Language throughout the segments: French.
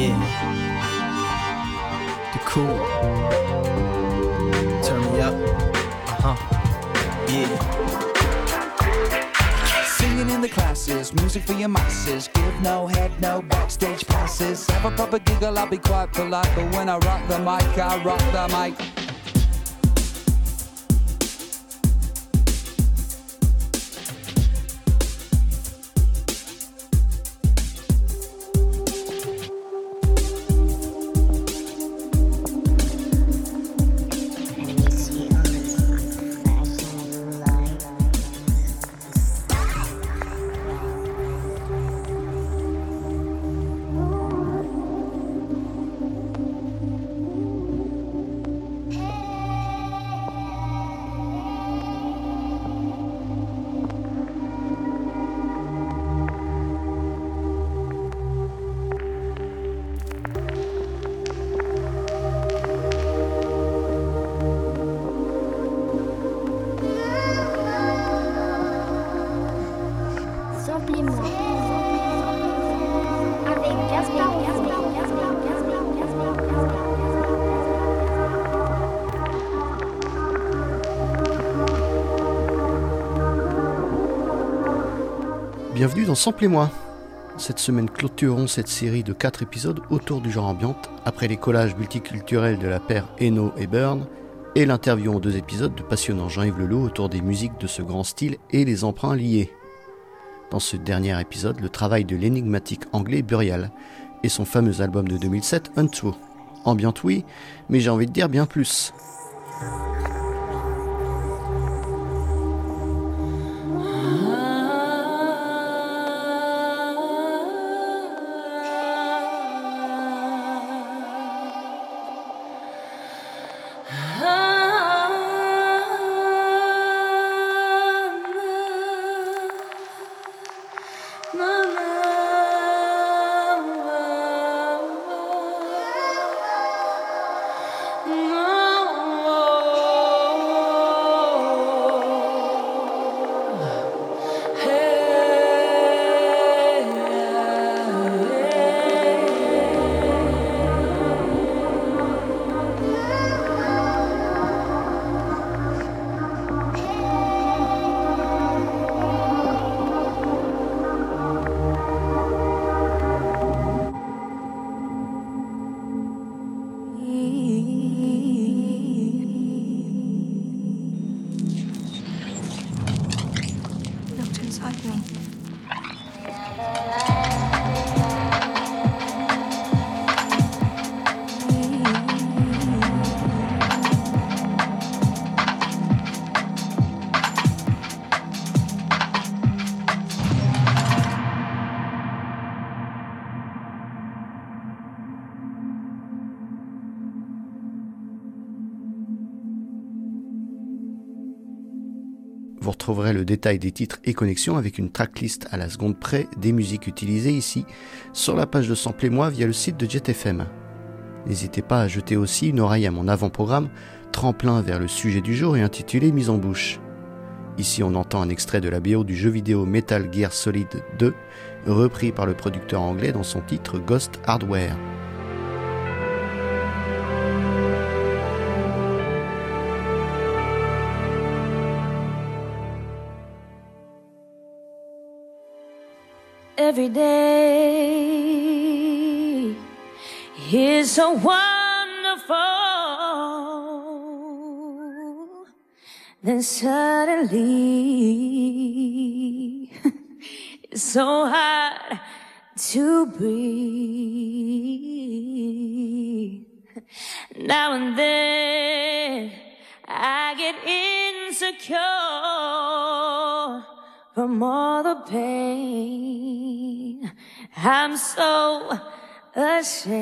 Yeah. The cool. Turn me up. Uh huh. Yeah. Singing in the classes, music for your masses. Give no head, no backstage passes. Have a proper giggle, I'll be quite polite. But when I rock the mic, I rock the mic. Dans Samplez-moi. Cette semaine clôturons cette série de 4 épisodes autour du genre ambiante, après les collages multiculturels de la paire Eno et Burn, et l'interview en deux épisodes de passionnant Jean-Yves Leloup autour des musiques de ce grand style et les emprunts liés. Dans ce dernier épisode, le travail de l'énigmatique anglais Burial et son fameux album de 2007 Untrue. Ambiante oui, mais j'ai envie de dire bien plus. Le détail des titres et connexions avec une tracklist à la seconde près des musiques utilisées ici sur la page de Samplez-moi via le site de JetFM. N'hésitez pas à jeter aussi une oreille à mon avant-programme, tremplin vers le sujet du jour et intitulé Mise en bouche. Ici on entend un extrait de la BO du jeu vidéo Metal Gear Solid 2, repris par le producteur anglais dans son titre Ghost Hardware. Every day is so wonderful. Then suddenly it's so hard to breathe. Now and then I get insecure from all the pain. I'm so ashamed.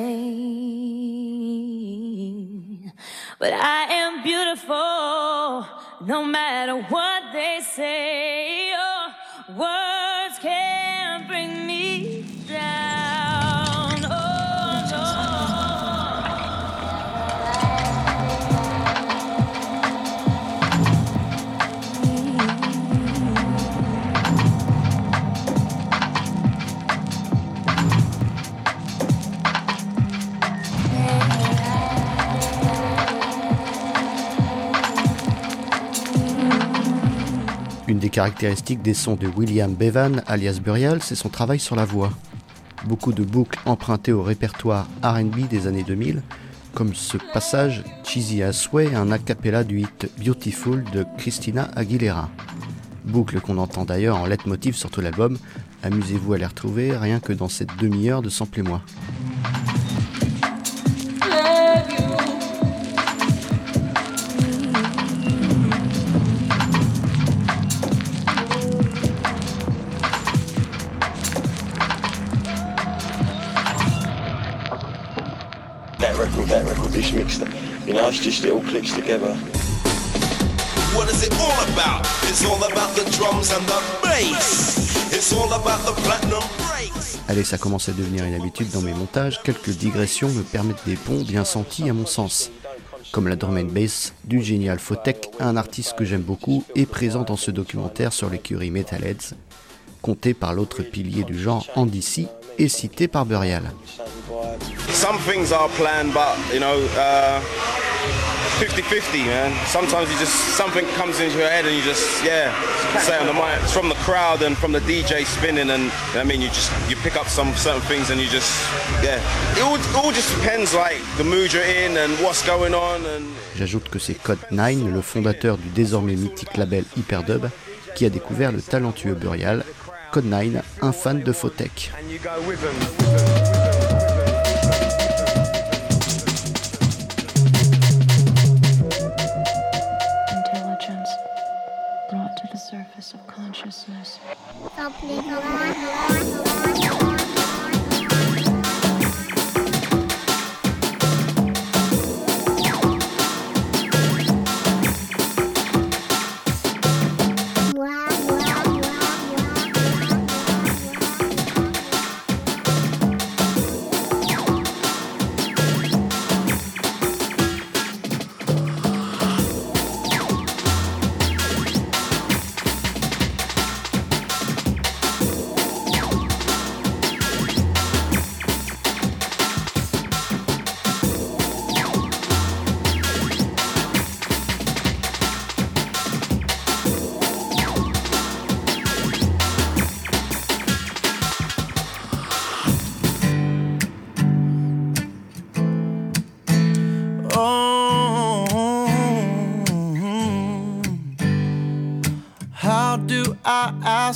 But I am beautiful no matter what they say. Oh, caractéristique des sons de William Bevan, alias Burial, c'est son travail sur la voix. Beaucoup de boucles empruntées au répertoire RB des années 2000, comme ce passage Cheesy as Way, un a cappella du hit Beautiful de Christina Aguilera. Boucle qu'on entend d'ailleurs en leitmotiv sur tout l'album. Amusez-vous à les retrouver rien que dans cette demi-heure de Sample et moi. You know, it's just it all clicks together. What is it all about? It's all about the drums and the bass. It's all about the platinum breaks. Allez, ça commence à devenir une habitude dans mes montages. Quelques digressions me permettent des ponts bien sentis à mon sens. Comme la drum and bass du génial Fotek, un artiste que j'aime beaucoup et présent dans ce documentaire sur l'écurie Metalheads, compté par l'autre pilier du genre Andy C et cité par Burial. Some things are planned, but you know, uh, 50-50, man. Sometimes you just something comes into your head and you just yeah, say on the. It's from the crowd and from the DJ spinning, and I mean you just you pick up some certain things and you just yeah. It all, it all just depends like the mood you're in and what's going on and. J'ajoute que c'est Code 9, le fondateur du désormais mythique label Hyperdub, qui a découvert le talentueux Burial. Code 9, un fan de Fotek. And you go with them. Intelligence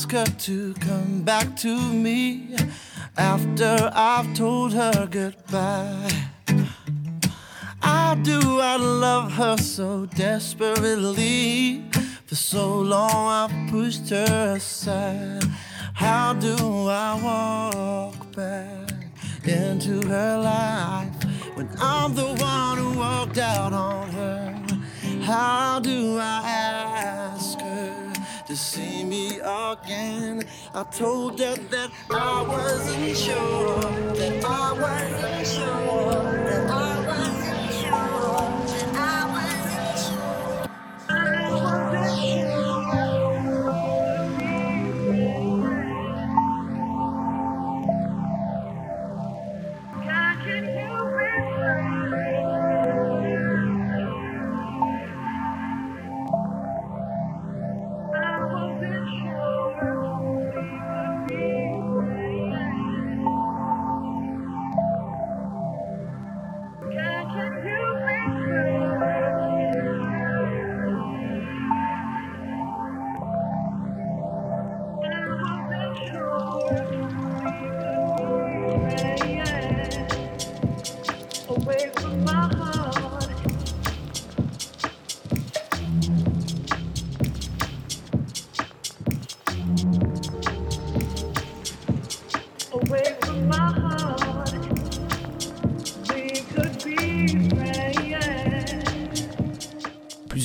ask her to come back to me after I've told her goodbye? I do I love her so desperately? For so long I've pushed her aside. How do I walk back into her life when I'm the one who walked out on her? How do I ask her to see me again? I told her that I wasn't sure,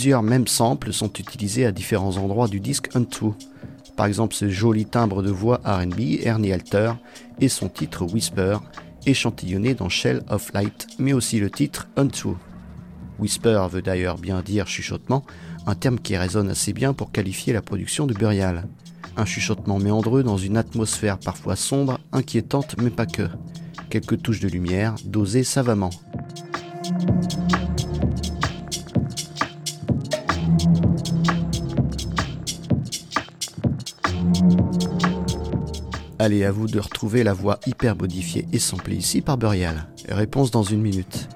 Plusieurs mêmes samples sont utilisés à différents endroits du disque Untrue. Par exemple, ce joli timbre de voix RB, Ernie Alter, et son titre Whisper, échantillonné dans Shell of Light, mais aussi le titre Untrue. Whisper veut d'ailleurs bien dire chuchotement, un terme qui résonne assez bien pour qualifier la production de Burial. Un chuchotement méandreux dans une atmosphère parfois sombre, inquiétante, mais pas que. Quelques touches de lumière, dosées savamment. Allez, à vous de retrouver la voix hyper modifiée et samplée ici par Burial. Réponse dans une minute.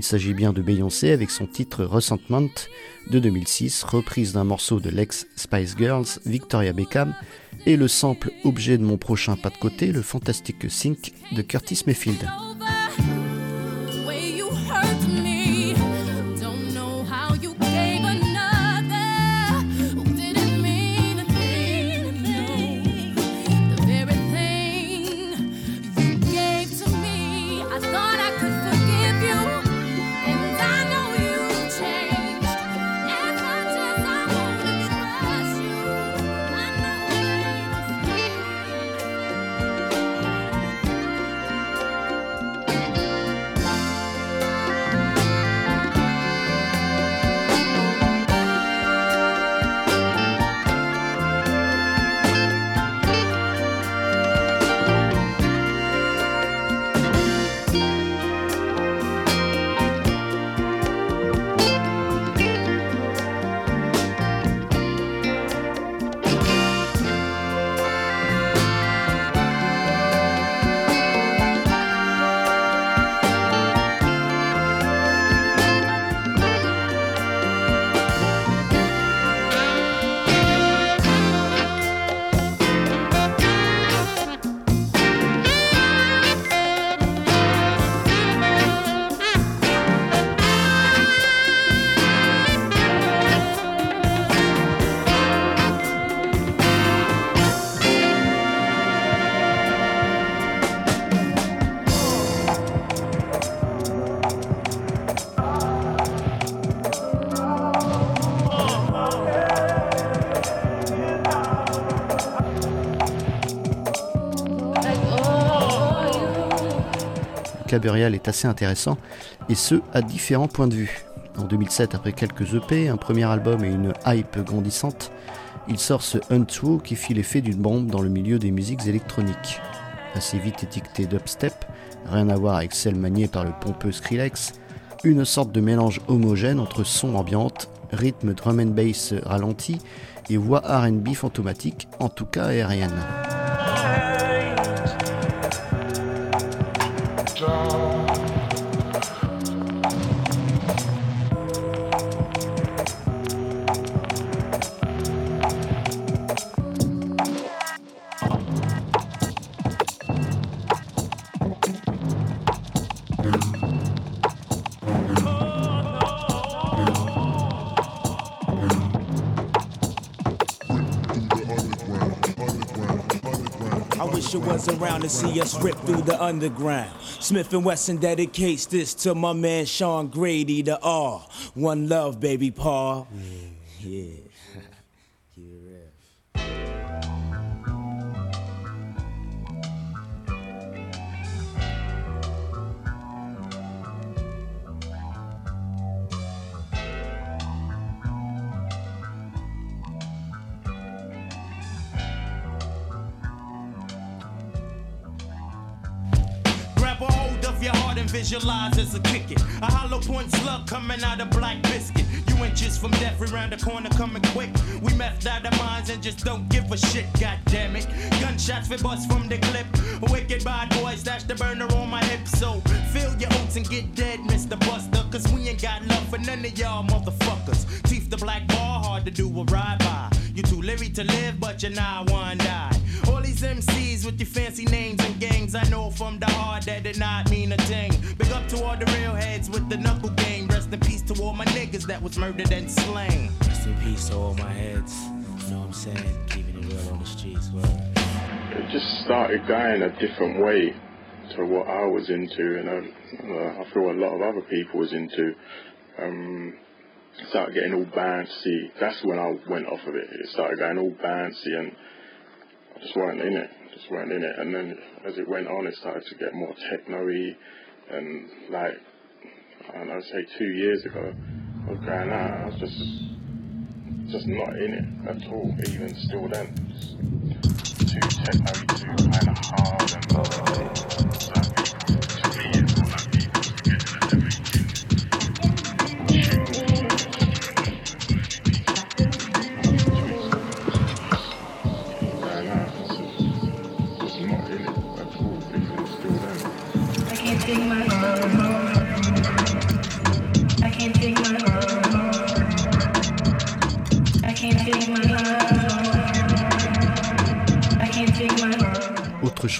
Il s'agit bien de Beyoncé avec son titre Resentment de 2006, reprise d'un morceau de l'ex Spice Girls, Victoria Beckham, et le sample objet de mon prochain pas de côté, le fantastique Sync de Curtis Mayfield. Caburial est assez intéressant, et ce, à différents points de vue. En 2007, après quelques EP, un premier album et une hype grandissante, il sort ce Untrue qui fit l'effet d'une bombe dans le milieu des musiques électroniques. Assez vite étiqueté dubstep, rien à voir avec celle maniée par le pompeux Skrillex, une sorte de mélange homogène entre son ambiante, rythme drum and bass ralenti et voix RB fantomatique, en tout cas aérienne. Wish you was around to see us rip through the underground. Smith and Wesson dedicates this to my man Sean Grady, the R. One love, baby Paul. Yeah. Visualize as a kick it. A hollow point slug coming out of black biscuit. You inches from death around the corner coming quick. We methed out our minds and just don't give a shit, god damn it. Gunshots for bust from the clip. Wicked bad boys dash the burner on my hip. So fill your oats and get dead, Mr. Buster. Cause we ain't got love for none of y'all motherfuckers. Teeth the black bar, hard to do a ride by. You too leery to live, but you're not one die. All these MCs with your fancy names and gangs, I know from the heart that did not mean a thing. Big up to all the real heads with the knuckle game. Rest in peace to all my niggas that was murdered and slain. Rest in peace to all my heads. You know what I'm saying? Keeping it real on the streets. Word. it just started going a different way to what I was into, and uh, uh, I feel a lot of other people was into. Um, started getting all bouncy. That's when I went off of it. It started going all bouncy, and I just weren't in it. Just weren't in it. And then as it went on, it started to get more techno-y, and like I don't know, say two years ago, I was going out. I was just just not in it at all. Even still then, just too techno, too kind of hard and like,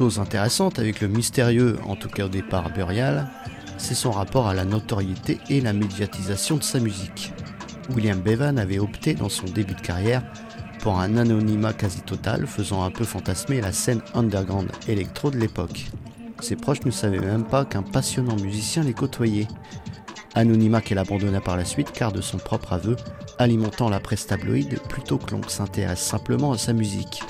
intéressante avec le mystérieux, en tout cas au départ Burial, c'est son rapport à la notoriété et la médiatisation de sa musique. William Bevan avait opté dans son début de carrière pour un anonymat quasi total, faisant un peu fantasmer la scène underground électro de l'époque. Ses proches ne savaient même pas qu'un passionnant musicien les côtoyait. Anonymat qu'elle abandonna par la suite car de son propre aveu, alimentant la presse tabloïde plutôt que l'on s'intéresse simplement à sa musique.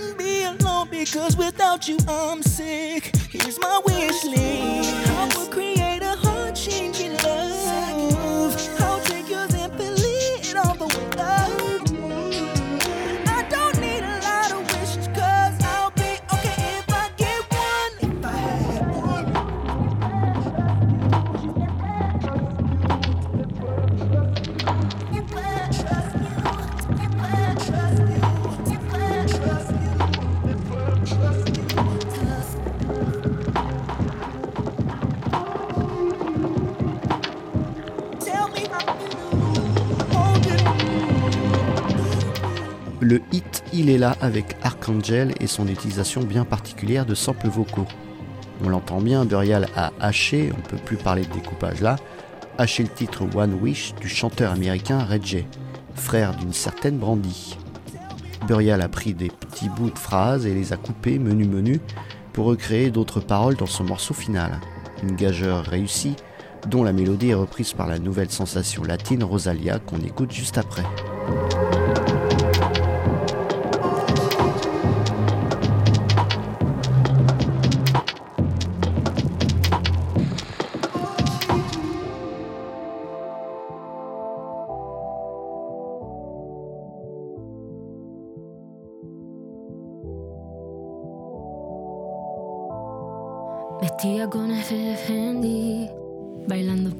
Couldn't be alone because without you I'm sick. Here's my wish list. I will create a heart changing Le hit Il est là avec Archangel et son utilisation bien particulière de samples vocaux. On l'entend bien, Burial a haché, on peut plus parler de découpage là, haché le titre One Wish du chanteur américain J, frère d'une certaine Brandy. Burial a pris des petits bouts de phrases et les a coupés menu menu pour recréer d'autres paroles dans son morceau final. Une gageure réussie, dont la mélodie est reprise par la nouvelle sensation latine Rosalia qu'on écoute juste après.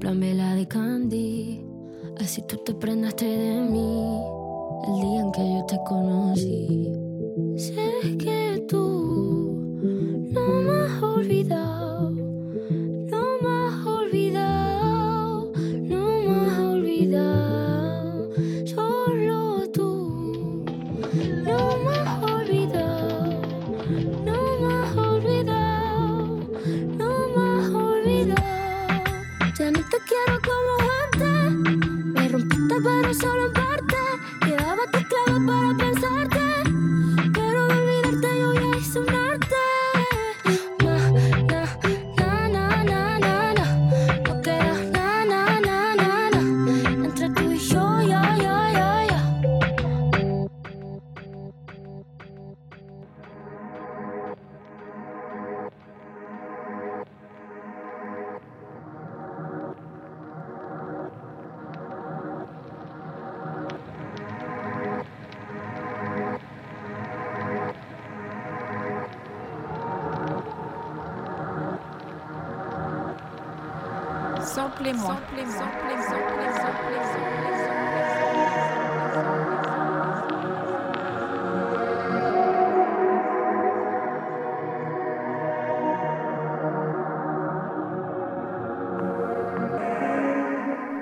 Plan vela de Candy. Así tú te prendaste de mí el día en que yo te conocí. Sé que tú no me has olvidado,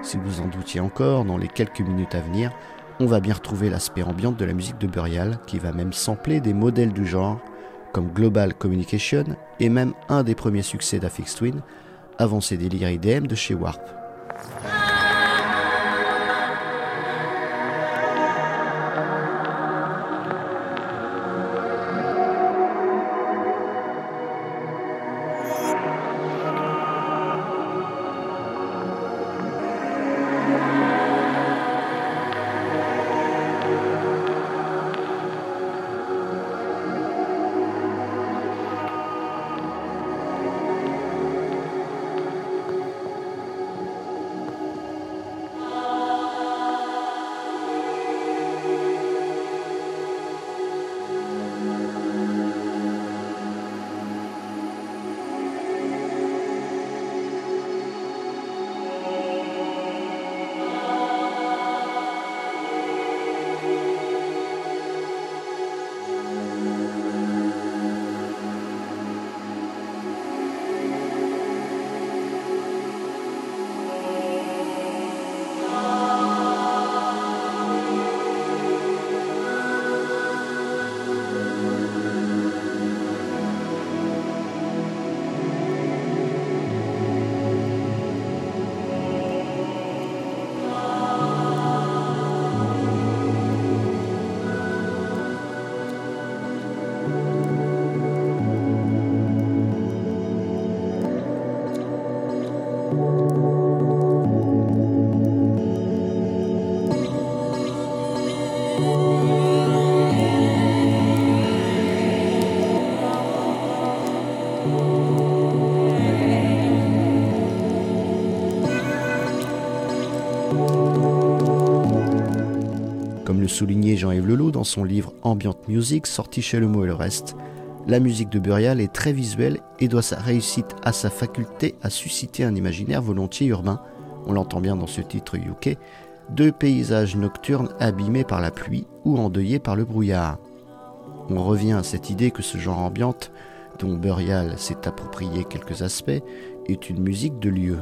Si vous en doutiez encore, dans les quelques minutes à venir, on va bien retrouver l'aspect ambiante de la musique de Burial, qui va même sampler des modèles du genre, comme Global Communication et même un des premiers succès d'Afix Twin, avant ses délires IDM de chez Warp. Jean-Yves Leloup dans son livre Ambient Music, sorti chez Le Mot et le Reste, la musique de Burial est très visuelle et doit sa réussite à sa faculté à susciter un imaginaire volontiers urbain, on l'entend bien dans ce titre UK, de paysages nocturnes abîmés par la pluie ou endeuillés par le brouillard. On revient à cette idée que ce genre ambiante, dont Burial s'est approprié quelques aspects, est une musique de lieu.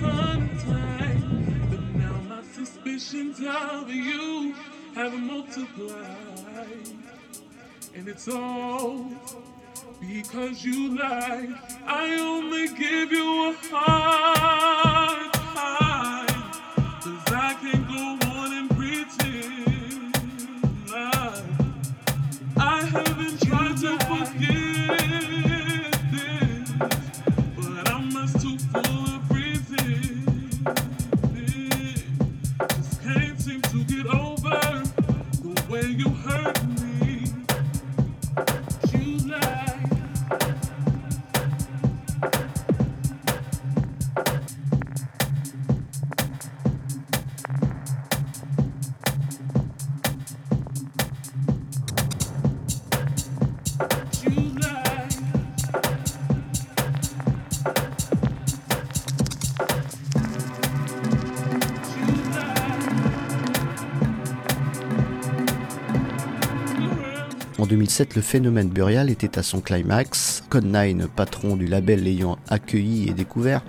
but now my suspicions of you have multiplied, and it's all because you lied. I only give you a heart. le phénomène Burial était à son climax. Code9, patron du label l'ayant accueilli et découvert,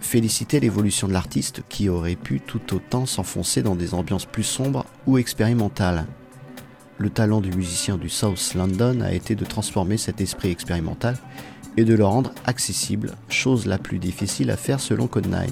félicitait l'évolution de l'artiste qui aurait pu tout autant s'enfoncer dans des ambiances plus sombres ou expérimentales. Le talent du musicien du South London a été de transformer cet esprit expérimental et de le rendre accessible, chose la plus difficile à faire selon Code9.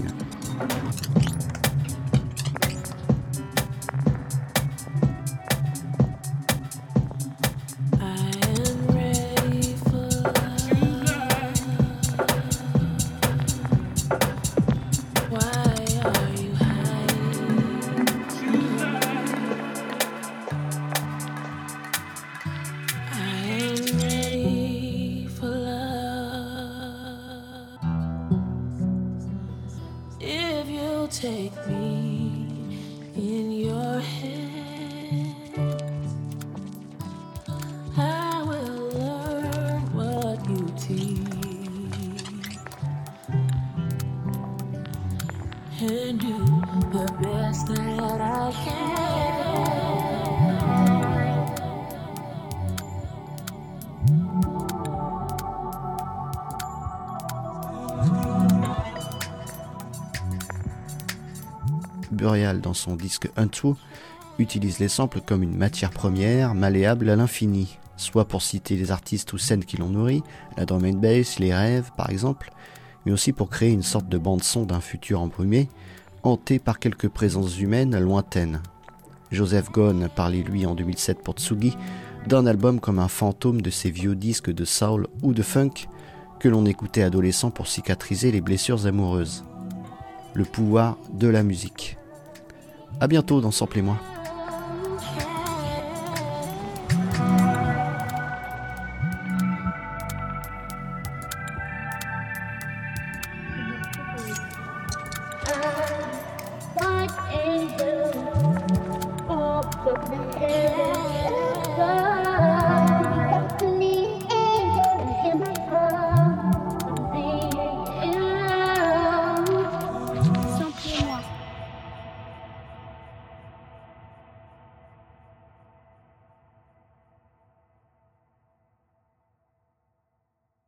Dans son disque Untrue, utilise les samples comme une matière première, malléable à l'infini, soit pour citer les artistes ou scènes qui l'ont nourri, la drum and bass, les rêves par exemple, mais aussi pour créer une sorte de bande-son d'un futur embrumé, hanté par quelques présences humaines lointaines. Joseph Gone parlait lui en 2007 pour Tsugi d'un album comme un fantôme de ces vieux disques de soul ou de funk que l'on écoutait adolescent pour cicatriser les blessures amoureuses. Le pouvoir de la musique. À bientôt dans Sample et moi.